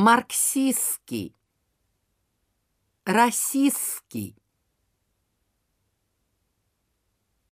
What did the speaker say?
марксистский, расистский,